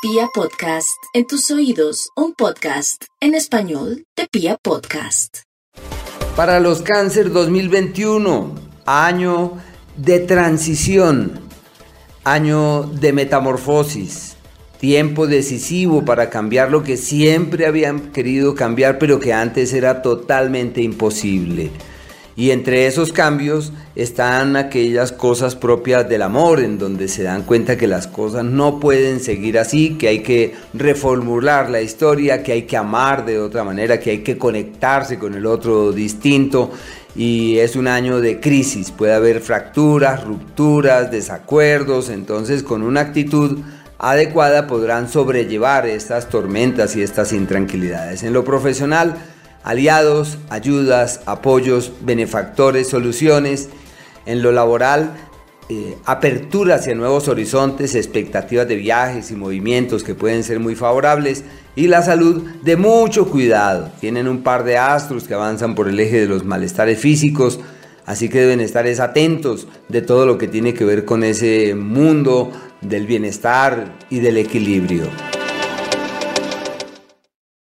Pia Podcast, en tus oídos, un podcast en español de Pia Podcast. Para los cáncer 2021, año de transición, año de metamorfosis, tiempo decisivo para cambiar lo que siempre habían querido cambiar, pero que antes era totalmente imposible. Y entre esos cambios están aquellas cosas propias del amor, en donde se dan cuenta que las cosas no pueden seguir así, que hay que reformular la historia, que hay que amar de otra manera, que hay que conectarse con el otro distinto. Y es un año de crisis, puede haber fracturas, rupturas, desacuerdos, entonces con una actitud adecuada podrán sobrellevar estas tormentas y estas intranquilidades. En lo profesional, aliados, ayudas, apoyos, benefactores, soluciones. En lo laboral, eh, apertura hacia nuevos horizontes, expectativas de viajes y movimientos que pueden ser muy favorables. Y la salud de mucho cuidado. Tienen un par de astros que avanzan por el eje de los malestares físicos. Así que deben estar atentos de todo lo que tiene que ver con ese mundo del bienestar y del equilibrio.